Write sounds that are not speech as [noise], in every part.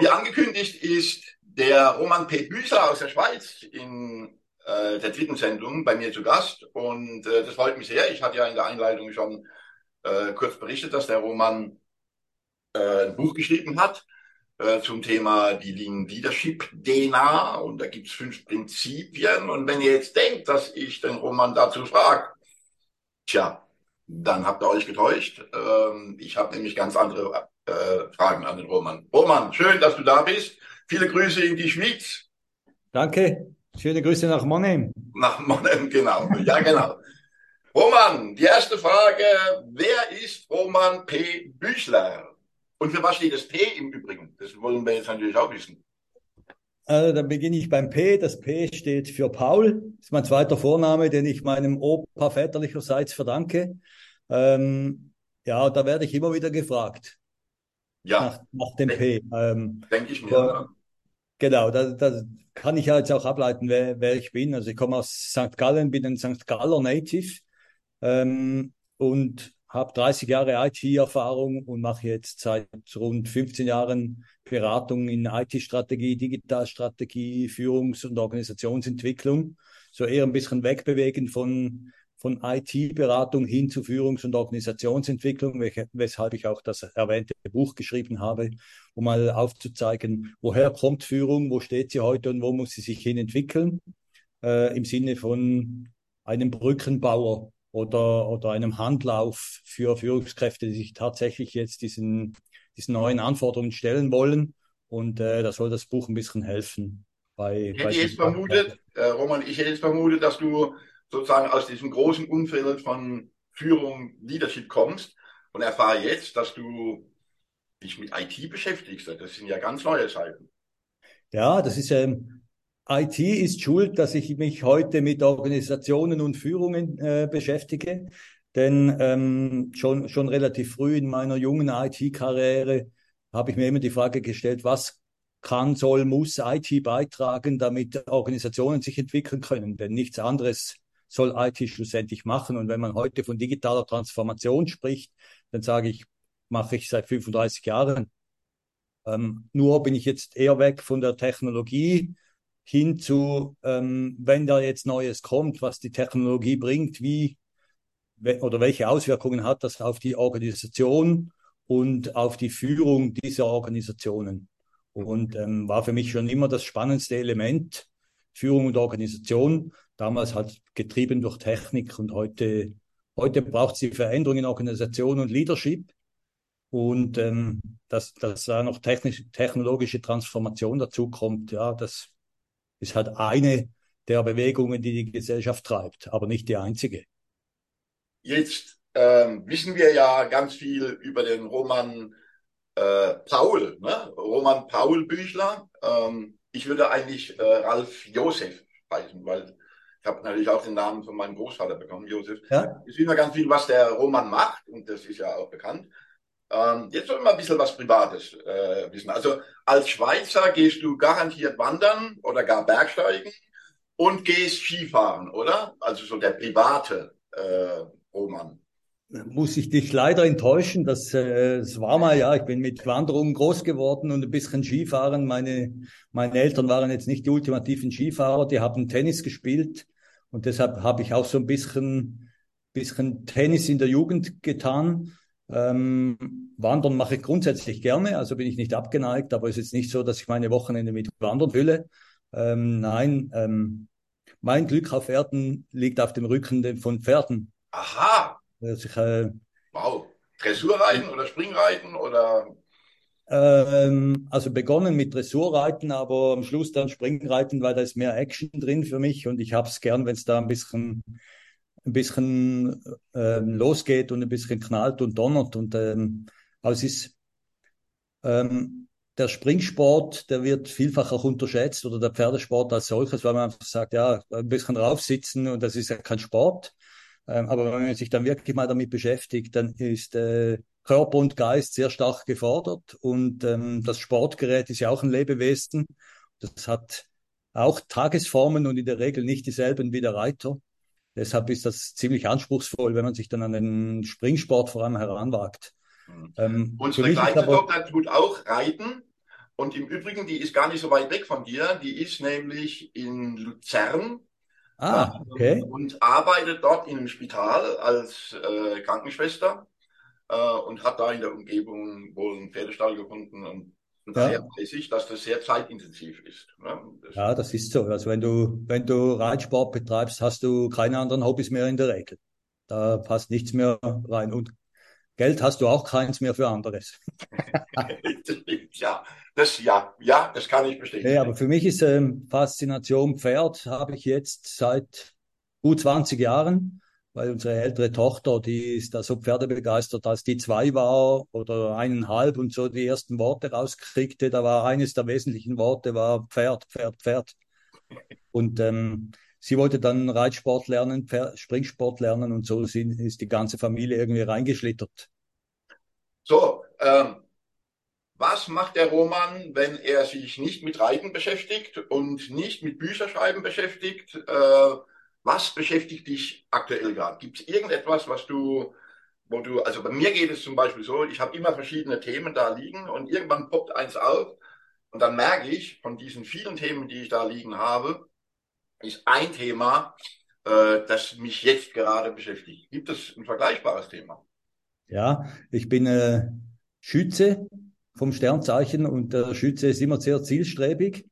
Wie angekündigt ist der Roman P. Büßer aus der Schweiz in äh, der dritten Sendung bei mir zu Gast. Und äh, das freut mich sehr. Ich hatte ja in der Einleitung schon äh, kurz berichtet, dass der Roman äh, ein Buch geschrieben hat äh, zum Thema die Lean Leadership DNA. Und da gibt's fünf Prinzipien. Und wenn ihr jetzt denkt, dass ich den Roman dazu frage, tja, dann habt ihr euch getäuscht. Ähm, ich habe nämlich ganz andere äh, Fragen an den Roman. Roman, schön, dass du da bist. Viele Grüße in die Schweiz. Danke. Schöne Grüße nach Monheim. Nach Monheim, genau. Ja, genau. Roman, die erste Frage. Wer ist Roman P. Büchler? Und für was steht das P im Übrigen? Das wollen wir jetzt natürlich auch wissen. Also, dann beginne ich beim P. Das P steht für Paul. Das ist mein zweiter Vorname, den ich meinem Opa väterlicherseits verdanke. Ähm, ja, da werde ich immer wieder gefragt. Ja. Nach, nach dem P. Ähm, Denke ich mir. Ja. Genau, da, da kann ich ja jetzt auch ableiten, wer, wer ich bin. Also ich komme aus St. Gallen, bin ein St. Galler Native ähm, und habe 30 Jahre IT-Erfahrung und mache jetzt seit rund 15 Jahren Beratung in IT-Strategie, Digitalstrategie, Führungs- und Organisationsentwicklung. So eher ein bisschen wegbewegen von von IT-Beratung hin zu Führungs- und Organisationsentwicklung, welche, weshalb ich auch das erwähnte Buch geschrieben habe, um mal aufzuzeigen, woher kommt Führung, wo steht sie heute und wo muss sie sich hin entwickeln, äh, im Sinne von einem Brückenbauer oder, oder einem Handlauf für Führungskräfte, die sich tatsächlich jetzt diesen, diesen neuen Anforderungen stellen wollen. Und äh, da soll das Buch ein bisschen helfen. Bei, ich hätte bei jetzt vermutet, äh, Roman, ich hätte jetzt vermutet, dass du sozusagen aus diesem großen Umfeld von Führung, Leadership kommst und erfahre jetzt, dass du dich mit IT beschäftigst. Das sind ja ganz neue Zeiten. Ja, das ist ähm, IT ist schuld, dass ich mich heute mit Organisationen und Führungen äh, beschäftige. Denn ähm, schon, schon relativ früh in meiner jungen IT-Karriere habe ich mir immer die Frage gestellt, was kann, soll, muss IT beitragen, damit Organisationen sich entwickeln können. Denn nichts anderes soll IT schlussendlich machen. Und wenn man heute von digitaler Transformation spricht, dann sage ich, mache ich seit 35 Jahren. Ähm, nur bin ich jetzt eher weg von der Technologie hin zu, ähm, wenn da jetzt Neues kommt, was die Technologie bringt, wie oder welche Auswirkungen hat das auf die Organisation und auf die Führung dieser Organisationen. Und ähm, war für mich schon immer das spannendste Element, Führung und Organisation damals halt getrieben durch Technik und heute, heute braucht sie Veränderungen in Organisation und Leadership. Und ähm, dass, dass da noch technisch, technologische Transformation dazu kommt, ja, das ist halt eine der Bewegungen, die die Gesellschaft treibt, aber nicht die einzige. Jetzt ähm, wissen wir ja ganz viel über den Roman äh, Paul, ne? Roman Paul Büchler. Ähm, ich würde eigentlich äh, Ralf Josef sprechen, weil ich habe natürlich auch den Namen von meinem Großvater bekommen, Josef. Ja. Wir wissen ja ganz viel, was der Roman macht und das ist ja auch bekannt. Ähm, jetzt wollen wir ein bisschen was Privates äh, wissen. Also als Schweizer gehst du garantiert wandern oder gar Bergsteigen und gehst Skifahren, oder? Also so der private äh, Roman. Muss ich dich leider enttäuschen, das, äh, das war mal, ja, ich bin mit Wanderungen groß geworden und ein bisschen Skifahren. Meine, meine Eltern waren jetzt nicht die ultimativen Skifahrer, die haben Tennis gespielt und deshalb habe ich auch so ein bisschen, bisschen Tennis in der Jugend getan. Ähm, Wandern mache ich grundsätzlich gerne, also bin ich nicht abgeneigt, aber es ist nicht so, dass ich meine Wochenende mit Wandern fülle. Ähm, nein, ähm, mein Glück auf Erden liegt auf dem Rücken von Pferden. Aha. Also ich, äh, wow. Dressurreiten oder Springreiten oder ähm, also begonnen mit Dressurreiten, aber am Schluss dann Springreiten, weil da ist mehr Action drin für mich und ich habe es gern, wenn es da ein bisschen ein bisschen ähm, losgeht und ein bisschen knallt und donnert. Und ähm, aber es ist ähm, der Springsport, der wird vielfach auch unterschätzt oder der Pferdesport als solches, weil man einfach sagt, ja, ein bisschen draufsitzen und das ist ja kein Sport. Ähm, aber wenn man sich dann wirklich mal damit beschäftigt, dann ist äh, Körper und Geist sehr stark gefordert. Und ähm, das Sportgerät ist ja auch ein Lebewesen. Das hat auch Tagesformen und in der Regel nicht dieselben wie der Reiter. Deshalb ist das ziemlich anspruchsvoll, wenn man sich dann an den Springsport vor allem heranwagt. Mhm. Ähm, Unsere Kleinste Tochter tut auch reiten Und im Übrigen, die ist gar nicht so weit weg von dir. Die ist nämlich in Luzern. Ah, okay. Und arbeitet dort in einem Spital als äh, Krankenschwester äh, und hat da in der Umgebung wohl einen Pferdestall gefunden und und ja. weiß ich, dass das sehr zeitintensiv ist. Ne? Das ja, das ist so. Also wenn du, wenn du Reitsport betreibst, hast du keine anderen Hobbys mehr in der Regel. Da passt nichts mehr rein. Und Geld hast du auch keins mehr für anderes. [laughs] ja, das, ja, ja, das kann ich bestätigen. Ja, aber für mich ist ähm, Faszination Pferd, habe ich jetzt seit gut 20 Jahren weil unsere ältere Tochter, die ist da so pferdebegeistert, als die zwei war oder eineinhalb und so die ersten Worte rauskriegte, da war eines der wesentlichen Worte war Pferd, Pferd, Pferd. Und ähm, sie wollte dann Reitsport lernen, Springsport lernen und so ist die ganze Familie irgendwie reingeschlittert. So, ähm, was macht der Roman, wenn er sich nicht mit Reiten beschäftigt und nicht mit Bücherschreiben beschäftigt? Äh, was beschäftigt dich aktuell gerade? Gibt es irgendetwas, was du, wo du, also bei mir geht es zum Beispiel so, ich habe immer verschiedene Themen da liegen und irgendwann poppt eins auf und dann merke ich, von diesen vielen Themen, die ich da liegen habe, ist ein Thema, äh, das mich jetzt gerade beschäftigt. Gibt es ein vergleichbares Thema? Ja, ich bin äh, Schütze vom Sternzeichen und der Schütze ist immer sehr zielstrebig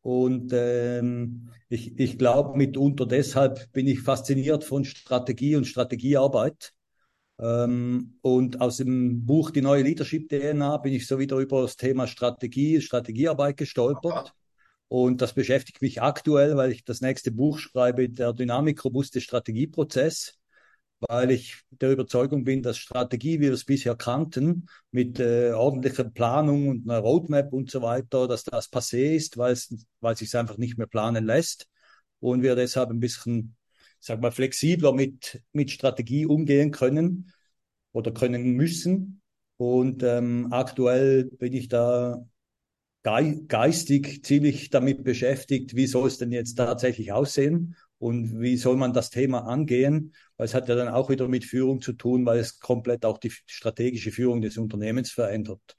und ähm, ich, ich glaube, mitunter deshalb bin ich fasziniert von Strategie und Strategiearbeit. Ähm, und aus dem Buch Die neue Leadership DNA bin ich so wieder über das Thema Strategie, Strategiearbeit gestolpert. Und das beschäftigt mich aktuell, weil ich das nächste Buch schreibe, der dynamikrobuste Strategieprozess weil ich der Überzeugung bin, dass Strategie, wie wir es bisher kannten, mit äh, ordentlicher Planung und einer Roadmap und so weiter, dass das passé ist, weil es, weil es sich einfach nicht mehr planen lässt und wir deshalb ein bisschen, sag mal, flexibler mit, mit Strategie umgehen können oder können müssen. Und ähm, aktuell bin ich da geistig ziemlich damit beschäftigt, wie soll es denn jetzt tatsächlich aussehen und wie soll man das Thema angehen, weil es hat ja dann auch wieder mit Führung zu tun, weil es komplett auch die strategische Führung des Unternehmens verändert.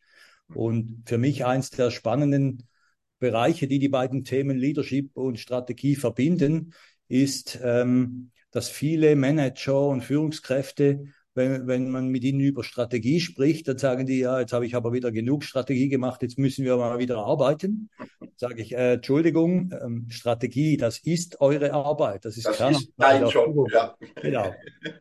Und für mich eins der spannenden Bereiche, die die beiden Themen Leadership und Strategie verbinden, ist, ähm, dass viele Manager und Führungskräfte wenn, wenn man mit ihnen über Strategie spricht, dann sagen die, ja, jetzt habe ich aber wieder genug Strategie gemacht, jetzt müssen wir mal wieder arbeiten. Sage ich, äh, Entschuldigung, ähm, Strategie, das ist eure Arbeit, das ist das ist dein Job, ja. Genau.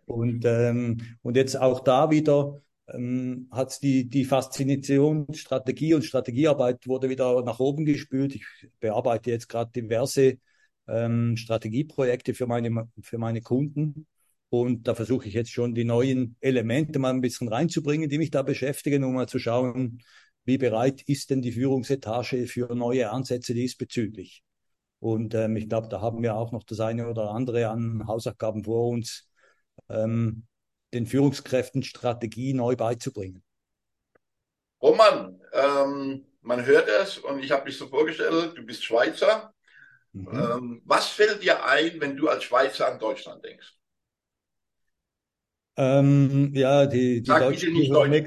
Und, ähm, und jetzt auch da wieder ähm, hat die, die Faszination Strategie und Strategiearbeit wurde wieder nach oben gespült. Ich bearbeite jetzt gerade diverse ähm, Strategieprojekte für meine, für meine Kunden. Und da versuche ich jetzt schon die neuen Elemente mal ein bisschen reinzubringen, die mich da beschäftigen, um mal zu schauen, wie bereit ist denn die Führungsetage für neue Ansätze diesbezüglich. Und ähm, ich glaube, da haben wir auch noch das eine oder andere an Hausaufgaben vor uns, ähm, den Führungskräften Strategie neu beizubringen. Roman, ähm, man hört es und ich habe mich so vorgestellt, du bist Schweizer. Mhm. Ähm, was fällt dir ein, wenn du als Schweizer an Deutschland denkst? Ähm, ja, die, die Deutschen mögen,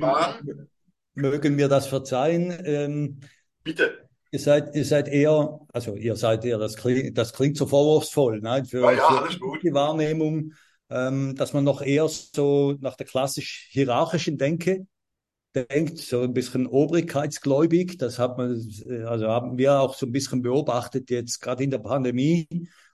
mögen, mir das verzeihen. Ähm, bitte. Ihr seid, ihr seid eher, also ihr seid eher, das klingt, das klingt so vorwurfsvoll, nein, für, ja, ja, für die Wahrnehmung, ähm, dass man noch eher so nach der klassisch hierarchischen Denke denkt, so ein bisschen obrigkeitsgläubig. Das hat man, also haben wir auch so ein bisschen beobachtet jetzt gerade in der Pandemie,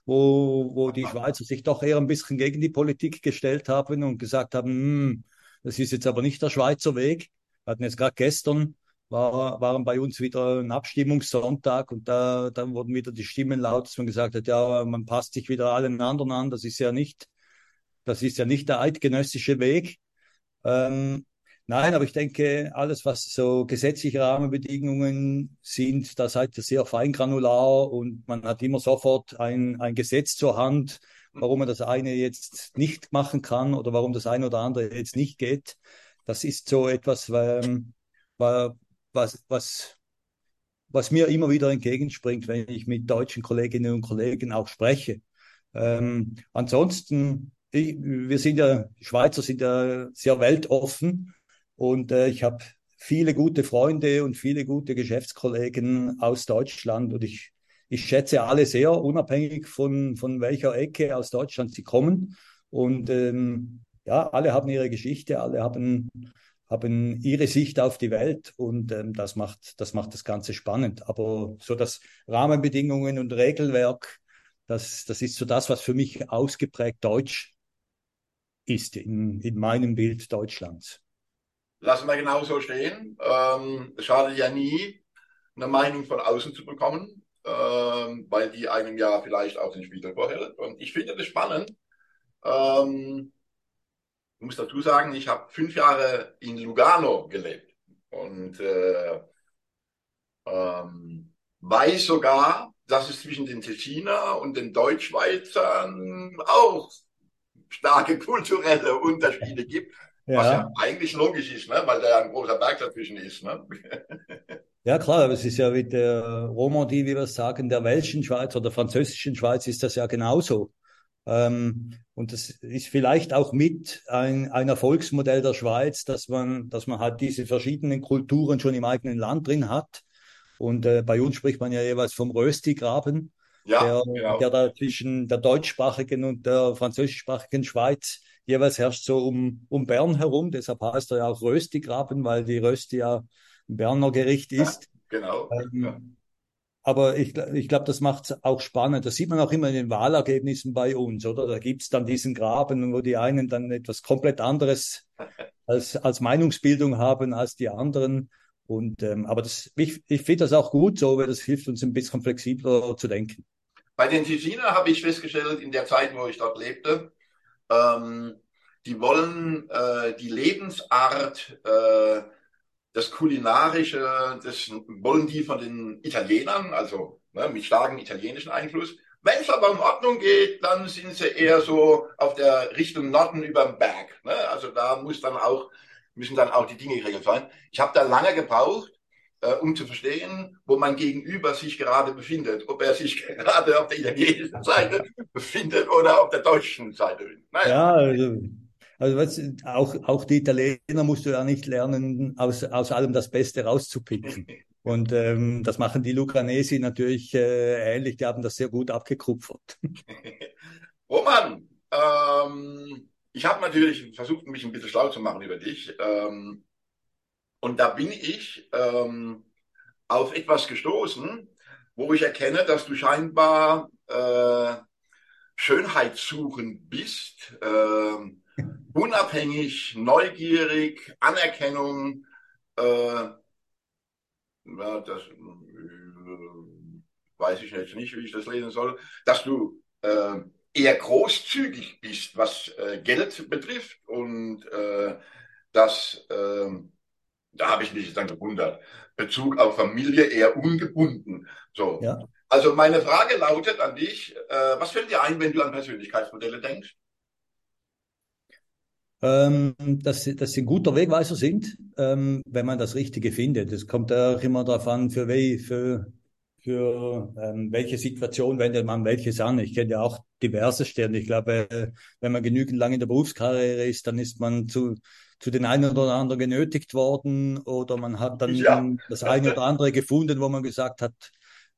wo, wo die Schweizer sich doch eher ein bisschen gegen die Politik gestellt haben und gesagt haben, hm, das ist jetzt aber nicht der Schweizer Weg. Wir hatten jetzt gerade gestern war, waren bei uns wieder ein Abstimmungssonntag und da dann wurden wieder die Stimmen laut, dass man gesagt hat, ja, man passt sich wieder allen anderen an. Das ist ja nicht, das ist ja nicht der eidgenössische Weg. Ähm, Nein, aber ich denke, alles, was so gesetzliche Rahmenbedingungen sind, da seid ihr sehr feingranular und man hat immer sofort ein, ein Gesetz zur Hand, warum man das eine jetzt nicht machen kann oder warum das eine oder andere jetzt nicht geht. Das ist so etwas, ähm, was, was, was mir immer wieder entgegenspringt, wenn ich mit deutschen Kolleginnen und Kollegen auch spreche. Ähm, ansonsten, ich, wir sind ja, Schweizer sind ja sehr weltoffen und äh, ich habe viele gute Freunde und viele gute Geschäftskollegen aus Deutschland und ich, ich schätze alle sehr, unabhängig von, von welcher Ecke aus Deutschland sie kommen. Und ähm, ja, alle haben ihre Geschichte, alle haben, haben ihre Sicht auf die Welt und ähm, das, macht, das macht das Ganze spannend. Aber so das Rahmenbedingungen und Regelwerk, das, das ist so das, was für mich ausgeprägt deutsch ist in, in meinem Bild Deutschlands. Lassen wir genauso stehen. Ähm, es schadet ja nie, eine Meinung von außen zu bekommen, ähm, weil die einem ja vielleicht auch den Spiegel vorhält. Und ich finde das spannend. Ähm, ich muss dazu sagen, ich habe fünf Jahre in Lugano gelebt und äh, ähm, weiß sogar, dass es zwischen den Tessiner und den Deutschschweizern auch starke kulturelle Unterschiede gibt, ja. was ja eigentlich logisch ist, ne? weil da ja ein großer Berg dazwischen ist. Ne? [laughs] Ja klar, aber es ist ja wie der Romandie, wie wir sagen, der welschen Schweiz oder der französischen Schweiz ist das ja genauso. Ähm, und das ist vielleicht auch mit ein, ein Erfolgsmodell der Schweiz, dass man, dass man halt diese verschiedenen Kulturen schon im eigenen Land drin hat. Und äh, bei uns spricht man ja jeweils vom Rösti-Graben, ja, der, genau. der da zwischen der deutschsprachigen und der französischsprachigen Schweiz jeweils herrscht so um, um Bern herum. Deshalb heißt er ja auch Rösti-Graben, weil die Rösti ja ein Berner Gericht ist. Ja, genau. Ähm, ja. Aber ich, ich glaube, das macht es auch spannend. Das sieht man auch immer in den Wahlergebnissen bei uns, oder? Da gibt es dann diesen Graben, wo die einen dann etwas komplett anderes [laughs] als, als Meinungsbildung haben als die anderen. Und ähm, aber das, ich, ich finde das auch gut so, weil das hilft uns ein bisschen flexibler zu denken. Bei den Ticiner habe ich festgestellt, in der Zeit, wo ich dort lebte, ähm, die wollen äh, die Lebensart äh, das Kulinarische, das wollen die von den Italienern, also ne, mit starkem italienischen Einfluss. Wenn es aber in Ordnung geht, dann sind sie eher so auf der Richtung Norden über dem Berg. Ne? Also da muss dann auch, müssen dann auch die Dinge geregelt sein. Ich habe da lange gebraucht, äh, um zu verstehen, wo mein Gegenüber sich gerade befindet. Ob er sich [laughs] gerade auf der italienischen Seite [laughs] befindet oder auf der deutschen Seite. Naja. Ja, also also was, auch, auch die Italiener musst du ja nicht lernen, aus, aus allem das Beste rauszupicken. [laughs] Und ähm, das machen die Lucanesi natürlich äh, ähnlich, die haben das sehr gut abgekupfert. Roman, ähm, ich habe natürlich versucht, mich ein bisschen schlau zu machen über dich. Ähm, und da bin ich ähm, auf etwas gestoßen, wo ich erkenne, dass du scheinbar äh, Schönheitssuchend bist. Äh, unabhängig, neugierig, Anerkennung, äh, ja, das äh, weiß ich jetzt nicht, wie ich das lesen soll, dass du äh, eher großzügig bist, was äh, Geld betrifft und äh, dass, äh, da habe ich mich dann gewundert, Bezug auf Familie eher ungebunden. So. Ja. Also meine Frage lautet an dich, äh, was fällt dir ein, wenn du an Persönlichkeitsmodelle denkst? ähm, dass, dass sie ein guter Wegweiser sind, ähm, wenn man das Richtige findet. Es kommt auch immer darauf an, für, we, für, für ähm, welche Situation wendet man welches an. Ich kenne ja auch diverse Sterne. Ich glaube, äh, wenn man genügend lange in der Berufskarriere ist, dann ist man zu, zu den einen oder anderen genötigt worden oder man hat dann ja. das eine oder andere gefunden, wo man gesagt hat,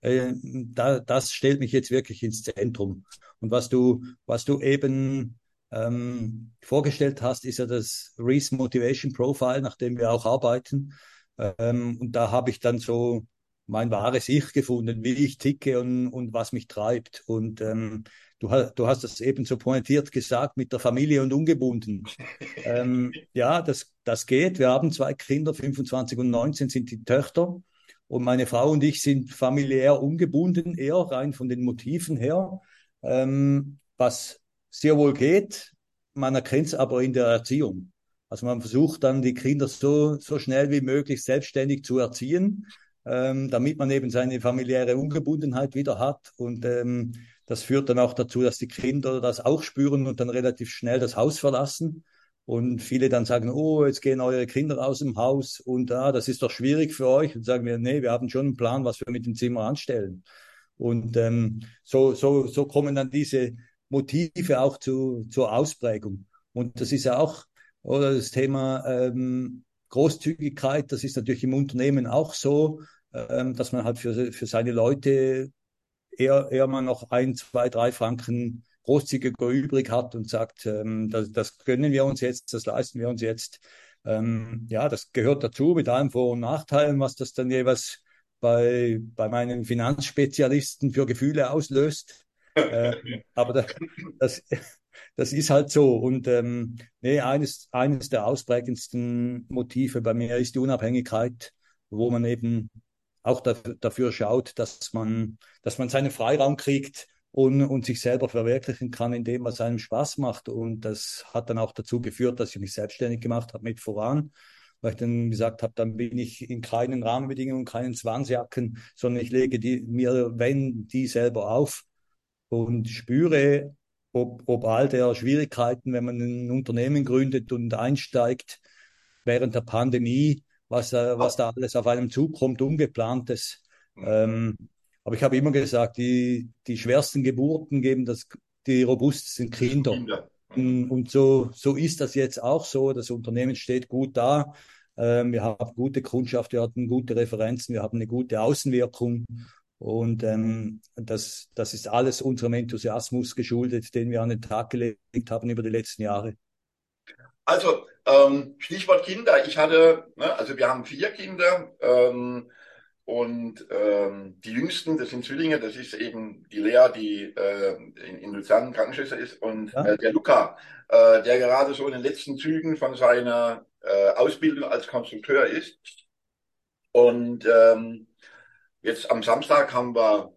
äh, da, das stellt mich jetzt wirklich ins Zentrum. Und was du, was du eben ähm, vorgestellt hast, ist ja das Reese Motivation Profile, nach dem wir auch arbeiten. Ähm, und da habe ich dann so mein wahres Ich gefunden, wie ich ticke und, und was mich treibt. Und ähm, du, du hast das eben so pointiert gesagt mit der Familie und ungebunden. [laughs] ähm, ja, das, das geht. Wir haben zwei Kinder, 25 und 19 sind die Töchter. Und meine Frau und ich sind familiär ungebunden, eher rein von den Motiven her. Ähm, was sehr wohl geht. Man erkennt es aber in der Erziehung. Also man versucht dann die Kinder so, so schnell wie möglich selbstständig zu erziehen, ähm, damit man eben seine familiäre Ungebundenheit wieder hat. Und ähm, das führt dann auch dazu, dass die Kinder das auch spüren und dann relativ schnell das Haus verlassen. Und viele dann sagen, oh, jetzt gehen eure Kinder aus dem Haus und ah, das ist doch schwierig für euch. Und sagen wir, nee, wir haben schon einen Plan, was wir mit dem Zimmer anstellen. Und ähm, so, so, so kommen dann diese, Motive auch zu, zur Ausprägung. Und das ist ja auch oder das Thema ähm, Großzügigkeit. Das ist natürlich im Unternehmen auch so, ähm, dass man halt für, für seine Leute eher, eher mal noch ein, zwei, drei Franken großzügiger übrig hat und sagt, ähm, das, das gönnen wir uns jetzt, das leisten wir uns jetzt. Ähm, ja, das gehört dazu mit allen Vor- und Nachteilen, was das dann jeweils bei, bei meinen Finanzspezialisten für Gefühle auslöst. äh, aber das, das, das ist halt so. Und ähm, nee, eines, eines der ausprägendsten Motive bei mir ist die Unabhängigkeit, wo man eben auch dafür, dafür schaut, dass man, dass man seinen Freiraum kriegt und, und sich selber verwirklichen kann in dem, was einem Spaß macht. Und das hat dann auch dazu geführt, dass ich mich selbstständig gemacht habe mit voran, weil ich dann gesagt habe, dann bin ich in keinen Rahmenbedingungen, keinen Zwangsjacken, sondern ich lege die, mir, wenn, die selber auf und spüre, ob, ob all der Schwierigkeiten, wenn man ein Unternehmen gründet und einsteigt während der Pandemie, was, was da alles auf einem zukommt, ungeplantes. Mhm. Ähm, aber ich habe immer gesagt, die, die schwersten Geburten geben das, die robustesten Kinder. Kinder. Und so, so ist das jetzt auch so. Das Unternehmen steht gut da. Ähm, wir haben gute Kundschaft, wir hatten gute Referenzen, wir haben eine gute Außenwirkung. Und ähm, das, das ist alles unserem Enthusiasmus geschuldet, den wir an den Tag gelegt haben über die letzten Jahre. Also ähm, Stichwort Kinder. Ich hatte, ne, also wir haben vier Kinder ähm, und ähm, die jüngsten, das sind Zwillinge, das ist eben die Lea, die äh, in, in Luzern Krankenschwester ist und ja. äh, der Luca, äh, der gerade so in den letzten Zügen von seiner äh, Ausbildung als Konstrukteur ist. Und ähm, Jetzt am Samstag haben wir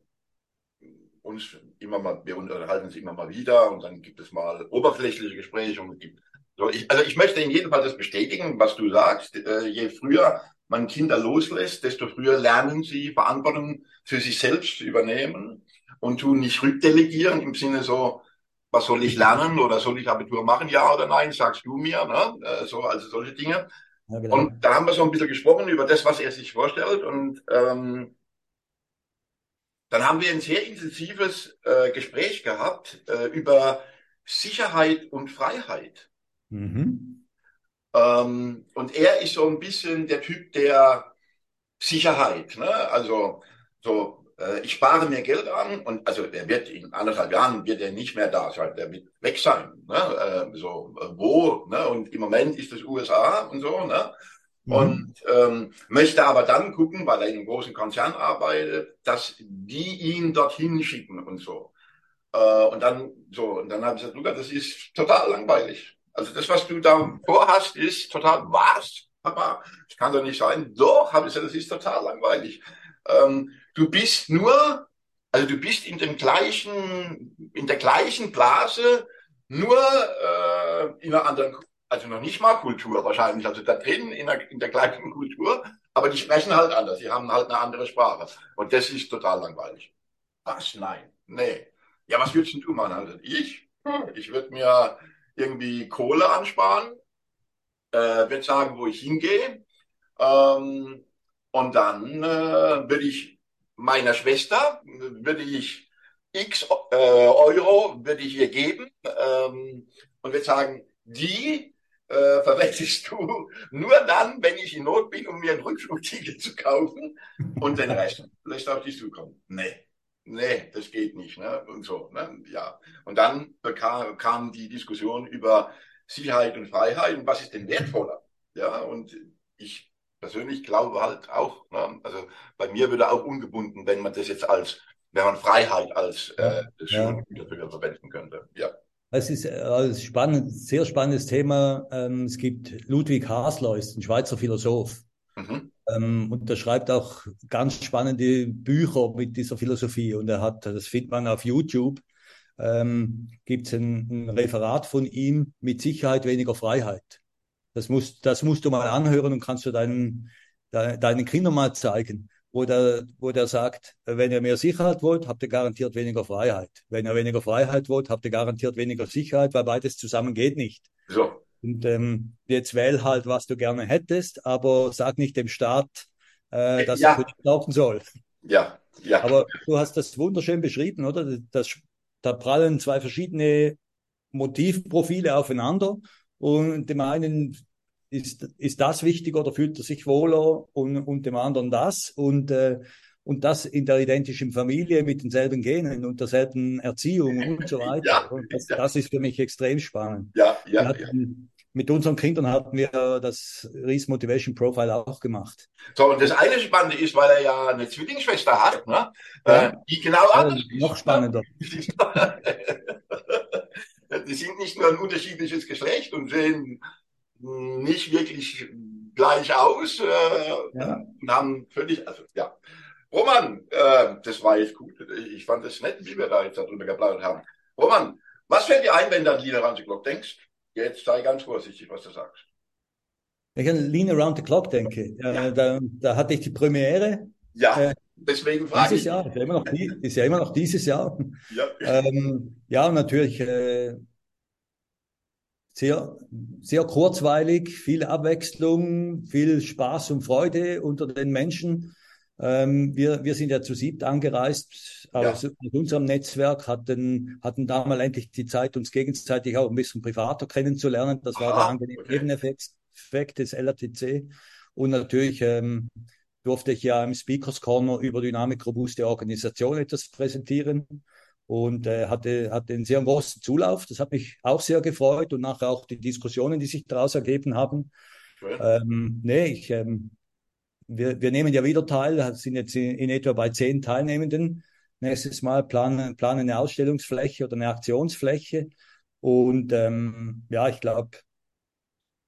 uns immer mal, wir unterhalten uns immer mal wieder und dann gibt es mal oberflächliche Gespräche und gibt, so ich, also ich möchte in jedem Fall das bestätigen, was du sagst. Äh, je früher man Kinder loslässt, desto früher lernen sie Verantwortung für sich selbst zu übernehmen und tun nicht rückdelegieren im Sinne so, was soll ich lernen oder soll ich Abitur machen, ja oder nein, sagst du mir, ne? Äh, so, also solche Dinge. Ja, genau. Und da haben wir so ein bisschen gesprochen über das, was er sich vorstellt und ähm, dann haben wir ein sehr intensives äh, Gespräch gehabt äh, über Sicherheit und Freiheit. Mhm. Ähm, und er ist so ein bisschen der Typ der Sicherheit. Ne? Also so, äh, ich spare mir Geld an und also er wird in anderthalb Jahren wird er nicht mehr da sein, der wird weg sein. Ne? Äh, so äh, wo? Ne? Und im Moment ist es USA und so. Ne? Mhm. Und ähm, möchte aber dann gucken, weil er in einem großen Konzern arbeitet, dass die ihn dorthin schicken und so. Äh, und dann so, und dann habe ich gesagt, Luca, das ist total langweilig. Also das, was du da vorhast, ist total was? Papa, das kann doch nicht sein. Doch, habe ich das ist total langweilig. Ähm, du bist nur, also du bist in dem gleichen, in der gleichen Blase, nur äh, in einer anderen also noch nicht mal Kultur wahrscheinlich, also da drin in der, in der gleichen Kultur, aber die sprechen halt anders, die haben halt eine andere Sprache. Und das ist total langweilig. Was? Nein. Nee. Ja, was würdest du machen? Also ich? Ich würde mir irgendwie Kohle ansparen, äh, würde sagen, wo ich hingehe. Ähm, und dann äh, würde ich meiner Schwester, würde ich x äh, Euro, würde ich ihr geben ähm, und würde sagen, die äh, [laughs] verwendest du nur dann, wenn ich in Not bin, um mir ein Rückflugticket zu kaufen und den Rest lässt auf dich zukommen. Nee, nee, das geht nicht. Ne? Und so, ne? ja. Und dann bekam, kam die Diskussion über Sicherheit und Freiheit und was ist denn wertvoller? Ja, und ich persönlich glaube halt auch, ne? also bei mir würde auch ungebunden, wenn man das jetzt als, wenn man Freiheit als äh, das ja. dafür verwenden könnte. Ja. Es ist äh, ein spannend, sehr spannendes Thema. Ähm, es gibt Ludwig Hasler, ist ein Schweizer Philosoph. Ähm, und der schreibt auch ganz spannende Bücher mit dieser Philosophie. Und er hat, das findet man auf YouTube, ähm, gibt es ein, ein, Referat von ihm mit Sicherheit weniger Freiheit. Das musst, das musst du mal anhören und kannst du deinen, deinen Kindern mal zeigen wo der, wo der sagt, wenn ihr mehr Sicherheit wollt, habt ihr garantiert weniger Freiheit. Wenn ihr weniger Freiheit wollt, habt ihr garantiert weniger Sicherheit, weil beides zusammen geht nicht. So. Und ähm, jetzt wähl halt, was du gerne hättest, aber sag nicht dem Staat, äh, dass ja. er für dich laufen soll. Ja, ja. Aber du hast das wunderschön beschrieben, oder? Das, da prallen zwei verschiedene Motivprofile aufeinander und dem einen ist, ist das wichtig oder fühlt er sich wohler und, und dem anderen das? Und, äh, und das in der identischen Familie mit denselben Genen und derselben Erziehung und so weiter. ja, das, ja. das, ist für mich extrem spannend. Ja, ja, ja. Mit unseren Kindern hatten wir das Reese Motivation Profile auch gemacht. So, und das eine Spannende ist, weil er ja eine Zwillingsschwester hat, ne? Ja. Äh, die genau anders ist. Noch spannender. [laughs] [laughs] die sind nicht nur ein unterschiedliches Geschlecht und sehen nicht wirklich gleich aus äh, ja. und haben völlig, also ja. Roman, äh, das war jetzt gut. Ich fand es nett, wie wir da jetzt darüber geplaudert haben. Roman, was fällt dir ein, wenn du an the Clock denkst? Jetzt sei ganz vorsichtig, was du sagst. Wenn ich an Lean Around the Clock denke, ja. äh, da, da hatte ich die Premiere. Ja, äh, deswegen frage dieses ich. Jahr, ist ja immer noch, ist ja immer noch dieses Jahr. Ja, ähm, ja natürlich äh, sehr, sehr kurzweilig, viel Abwechslung, viel Spaß und Freude unter den Menschen. Ähm, wir, wir sind ja zu siebt angereist aus, ja. aus unserem Netzwerk, hatten, hatten da mal endlich die Zeit, uns gegenseitig auch ein bisschen privater kennenzulernen. Das war Aha, der angenehme okay. Nebeneffekt des LRTC. Und natürlich ähm, durfte ich ja im Speakers Corner über Dynamik robuste Organisation etwas präsentieren und äh, hatte, hatte einen sehr großen Zulauf. Das hat mich auch sehr gefreut und nachher auch die Diskussionen, die sich daraus ergeben haben. Ähm, nee, ich, ähm, wir, wir nehmen ja wieder teil, sind jetzt in, in etwa bei zehn Teilnehmenden. Nächstes Mal planen, planen eine Ausstellungsfläche oder eine Aktionsfläche. Und ähm, ja, ich glaube,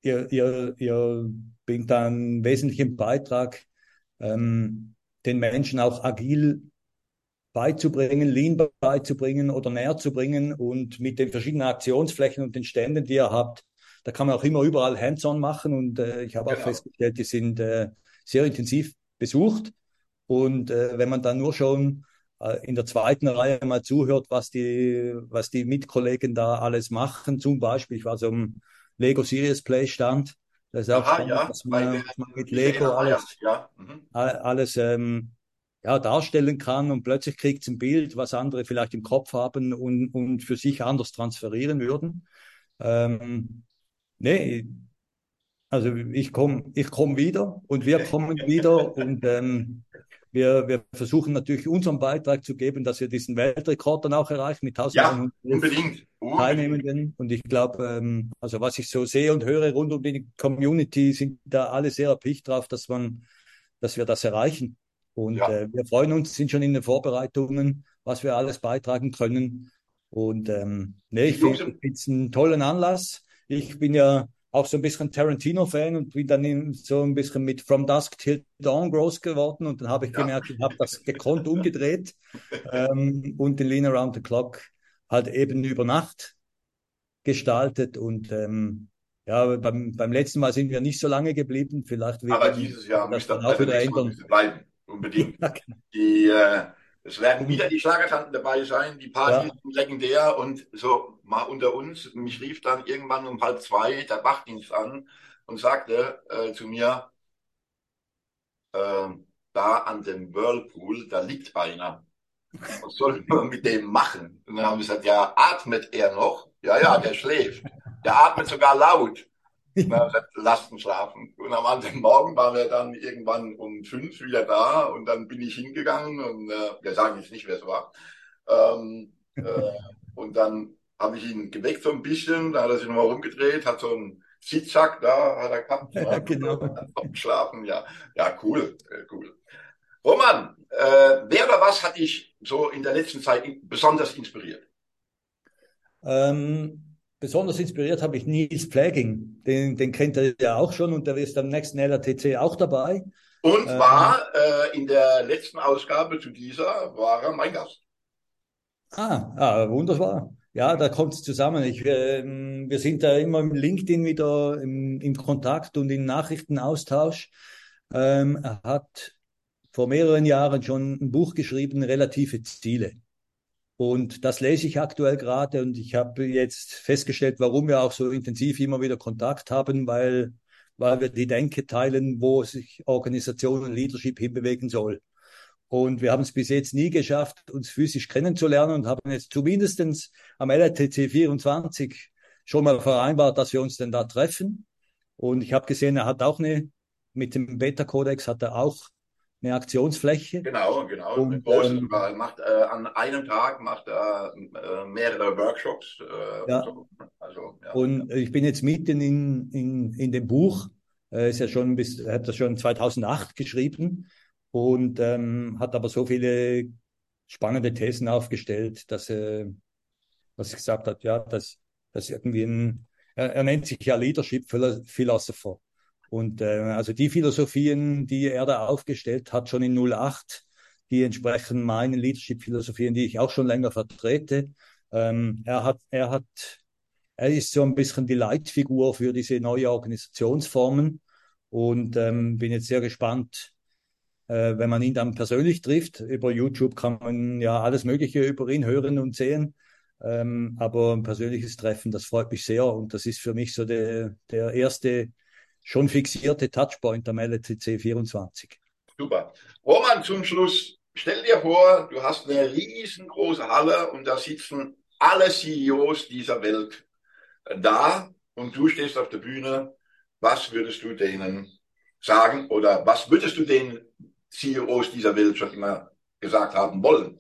ihr, ihr, ihr bringt einen wesentlichen Beitrag, ähm, den Menschen auch agil beizubringen, Lean beizubringen oder näher zu bringen und mit den verschiedenen Aktionsflächen und den Ständen, die ihr habt, da kann man auch immer überall Hands-on machen und äh, ich habe genau. auch festgestellt, die sind äh, sehr intensiv besucht und äh, wenn man dann nur schon äh, in der zweiten Reihe mal zuhört, was die, was die Mitkollegen da alles machen, zum Beispiel, ich war so im Lego Serious Play Stand, das ist auch Aha, spannend, ja, was man, was man mit Lego alles, ja. Mhm. alles ähm, ja, darstellen kann und plötzlich kriegt es ein Bild, was andere vielleicht im Kopf haben und, und für sich anders transferieren würden. Ähm, nee, also ich komme ich komm wieder und wir kommen wieder und ähm, wir, wir versuchen natürlich unseren Beitrag zu geben, dass wir diesen Weltrekord dann auch erreichen mit 1100 ja, unbedingt. Teilnehmenden. Und ich glaube, ähm, also was ich so sehe und höre rund um die Community, sind da alle sehr erpicht drauf, dass man, dass wir das erreichen. Und ja. äh, wir freuen uns, sind schon in den Vorbereitungen, was wir alles beitragen können. Und ähm, nee, ich finde es einen tollen Anlass. Ich bin ja auch so ein bisschen Tarantino-Fan und bin dann so ein bisschen mit From Dusk Till Dawn groß geworden. Und dann habe ich ja. gemerkt, ich habe das gekonnt umgedreht ähm, und den Lean Around the Clock halt eben über Nacht gestaltet. Und ähm, ja, beim, beim letzten Mal sind wir nicht so lange geblieben. Vielleicht Aber dieses Jahr das dann auch wieder ändern. Bleiben. Unbedingt. [laughs] Genau. Die, äh, es werden wieder die Schlagertanten dabei sein, die Partys ja. sind legendär und so mal unter uns. Mich rief dann irgendwann um halb zwei der Wachdienst an und sagte äh, zu mir, äh, da an dem Whirlpool, da liegt einer. Was soll [laughs] man mit dem machen? Und dann haben wir gesagt, ja, atmet er noch? Ja, ja, der schläft. Der atmet sogar laut. [laughs] Na, lassen schlafen. Und am anderen Morgen waren wir dann irgendwann um fünf wieder da und dann bin ich hingegangen und äh, wir sagen jetzt nicht, wer es war. Ähm, äh, [laughs] und dann habe ich ihn geweckt so ein bisschen, da hat er sich nochmal rumgedreht, hat so einen Zickzack da, hat er gehabt. [laughs] Ja, genau. Geschlafen, ja. Ja, cool, äh, cool. Roman, äh, wer oder was hat dich so in der letzten Zeit besonders inspiriert? Ähm, besonders inspiriert habe ich Nils Pfleging. Den, den kennt er ja auch schon und der ist am nächsten LRTC auch dabei. Und ähm, war äh, in der letzten Ausgabe zu dieser, war er mein Gast. Ah, ah wunderbar. Ja, da kommt es zusammen. Ich, äh, wir sind da immer im LinkedIn wieder im, im Kontakt und im Nachrichtenaustausch. Ähm, er hat vor mehreren Jahren schon ein Buch geschrieben, Relative Ziele. Und das lese ich aktuell gerade und ich habe jetzt festgestellt, warum wir auch so intensiv immer wieder Kontakt haben, weil, weil wir die Denke teilen, wo sich Organisation und Leadership hinbewegen soll. Und wir haben es bis jetzt nie geschafft, uns physisch kennenzulernen und haben jetzt zumindestens am LRTC 24 schon mal vereinbart, dass wir uns denn da treffen. Und ich habe gesehen, er hat auch eine, mit dem Beta-Kodex hat er auch eine Aktionsfläche. Genau, genau. Und, ähm, macht, äh, an einem Tag macht er äh, mehrere Workshops. Äh, ja. So. also, ja. und ich bin jetzt mitten in, in, in dem Buch. Er ist ja schon bis, er hat das schon 2008 geschrieben und ähm, hat aber so viele spannende Thesen aufgestellt, dass er, was ich gesagt hat, ja, dass, dass irgendwie ein, er, er nennt sich ja Leadership Philosopher. Und äh, also die Philosophien, die er da aufgestellt hat, schon in 08, die entsprechen meinen Leadership-Philosophien, die ich auch schon länger vertrete. Ähm, er hat, er hat, er ist so ein bisschen die Leitfigur für diese neue Organisationsformen und ähm, bin jetzt sehr gespannt, äh, wenn man ihn dann persönlich trifft. Über YouTube kann man ja alles Mögliche über ihn hören und sehen. Ähm, aber ein persönliches Treffen, das freut mich sehr und das ist für mich so der, der erste schon fixierte Touchpoint am LTC 24. Super. Roman, zum Schluss, stell dir vor, du hast eine riesengroße Halle und da sitzen alle CEOs dieser Welt da und du stehst auf der Bühne. Was würdest du denen sagen oder was würdest du den CEOs dieser Welt schon immer gesagt haben wollen?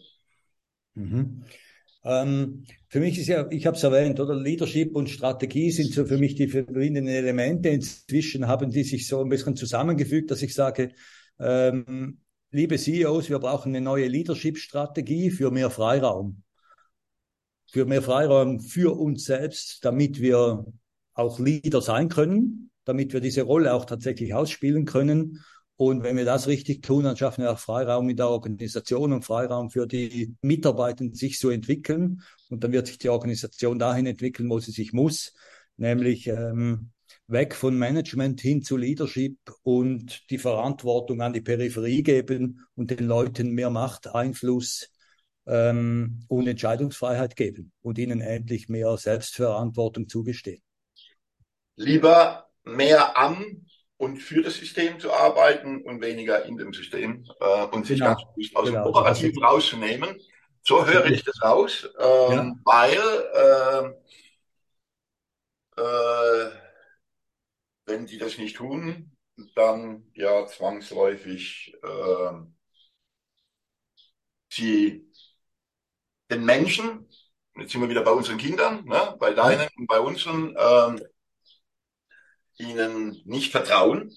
Mhm. Ähm, für mich ist ja, ich habe es erwähnt, oder Leadership und Strategie sind so für mich die verbindenden Elemente. Inzwischen haben die sich so ein bisschen zusammengefügt, dass ich sage, ähm, liebe CEOs, wir brauchen eine neue Leadership-Strategie für mehr Freiraum. Für mehr Freiraum für uns selbst, damit wir auch Leader sein können, damit wir diese Rolle auch tatsächlich ausspielen können und wenn wir das richtig tun, dann schaffen wir auch Freiraum in der Organisation und Freiraum für die Mitarbeiter, sich zu entwickeln. Und dann wird sich die Organisation dahin entwickeln, wo sie sich muss, nämlich ähm, weg von Management hin zu Leadership und die Verantwortung an die Peripherie geben und den Leuten mehr Macht, Einfluss ähm, und Entscheidungsfreiheit geben und ihnen endlich mehr Selbstverantwortung zugestehen. Lieber mehr am und für das System zu arbeiten und weniger in dem System äh, und sich genau. ganz bewusst aus genau. dem Operativen rauszunehmen. So höre ich das raus, ähm, ja. weil äh, äh, wenn die das nicht tun, dann ja zwangsläufig äh, sie den Menschen, jetzt sind wir wieder bei unseren Kindern, ne, bei deinen und bei unseren, ähm, ihnen nicht vertrauen,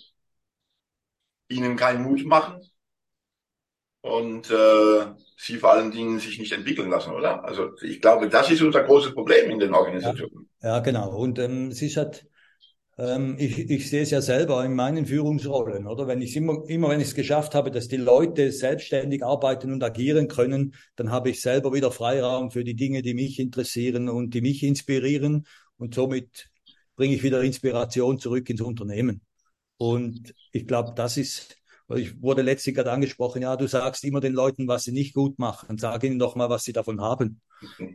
ihnen keinen Mut machen und äh, sie vor allen Dingen sich nicht entwickeln lassen, oder? Also ich glaube, das ist unser großes Problem in den Organisationen. Ja, ja genau. Und ähm, es ist halt, ähm, ich, ich sehe es ja selber in meinen Führungsrollen, oder? Wenn ich immer, immer wenn ich es geschafft habe, dass die Leute selbstständig arbeiten und agieren können, dann habe ich selber wieder Freiraum für die Dinge, die mich interessieren und die mich inspirieren und somit bringe ich wieder Inspiration zurück ins Unternehmen. Und ich glaube, das ist, ich wurde letztlich gerade angesprochen, ja, du sagst immer den Leuten, was sie nicht gut machen, sag ihnen doch mal, was sie davon haben.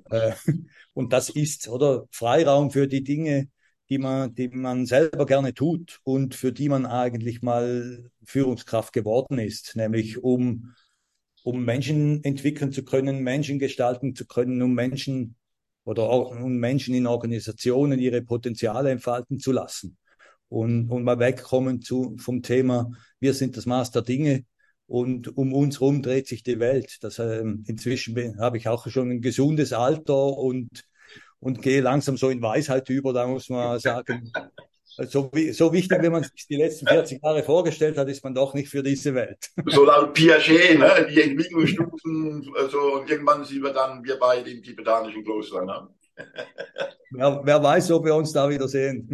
Äh, [laughs] und das ist, oder Freiraum für die Dinge, die man, die man selber gerne tut und für die man eigentlich mal Führungskraft geworden ist, nämlich um, um Menschen entwickeln zu können, Menschen gestalten zu können, um Menschen oder auch Menschen in Organisationen ihre Potenziale entfalten zu lassen und, und mal wegkommen zu, vom Thema, wir sind das Maß der Dinge und um uns herum dreht sich die Welt. Das, ähm, inzwischen habe ich auch schon ein gesundes Alter und, und gehe langsam so in Weisheit über, da muss man sagen, [laughs] so, so wichtig, wie man sich die letzten 40 Jahre vorgestellt hat, ist man doch nicht für diese Welt. So laut Piaget, ne? die Entwicklungsstufen, also, und irgendwann sind wir dann, wir beide im tibetanischen Kloster. Ne? Wer, wer weiß, ob wir uns da wieder sehen.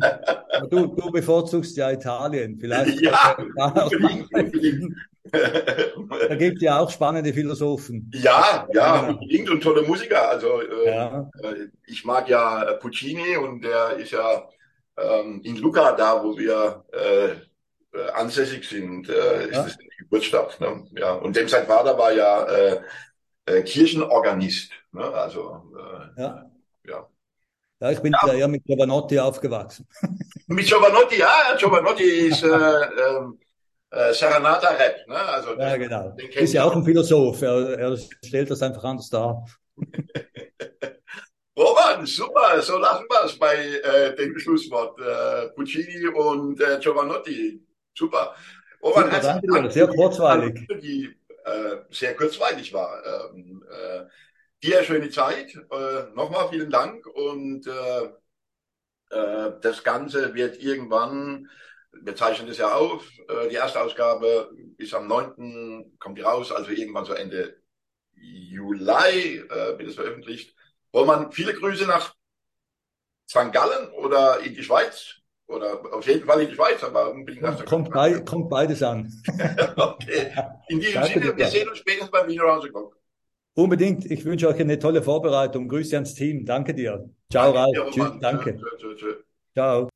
Du, du bevorzugst ja Italien. Vielleicht. Ja, [laughs] unbedingt, unbedingt. Da gibt es ja auch spannende Philosophen. Ja, ja, unbedingt und tolle Musiker. Also äh, ja. Äh, ich mag ja Puccini und der ist ja ähm, in Lucca, da wo wir äh, äh, ansässig sind, äh, ist ja. das die Geburtsstadt. Ne? Ja. Und dem sein Vater war ja äh, äh, Kirchenorganist. Ne? Also äh, ja. ja. Ja, ich bin ja, ja mit Giovanotti aufgewachsen. [laughs] Mit Giovanotti, ja, Giovanotti ist äh, ähm, äh, Serenata Rap, ne? Also ja, genau. Ist ja auch ein Philosoph. Er, er stellt das einfach anders dar. [laughs] Roman, super, so lassen wir es bei äh, dem Schlusswort. Äh, Puccini und äh, Giovanotti, super. Roman, super, danke dir, sehr kurzweilig. Die äh, sehr kurzweilig war. Ähm, äh, dir schöne Zeit, äh, nochmal vielen Dank und äh, äh, das Ganze wird irgendwann wir zeichnen das ja auf. Äh, die erste Ausgabe ist am 9. kommt die raus, also irgendwann so Ende Juli äh, wird es veröffentlicht. Roman, viele Grüße nach St. Gallen oder in die Schweiz. Oder auf jeden Fall in die Schweiz, aber unbedingt nach kommt, bei, kommt beides an. [laughs] okay. In diesem Danke Sinne, wir sehen uns spätestens beim Wiener Rausgekommen. Unbedingt. Ich wünsche euch eine tolle Vorbereitung. Grüße ans Team. Danke dir. Ciao, Ralf. Tschüss. Danke. Tschö, tschö, tschö. Ciao.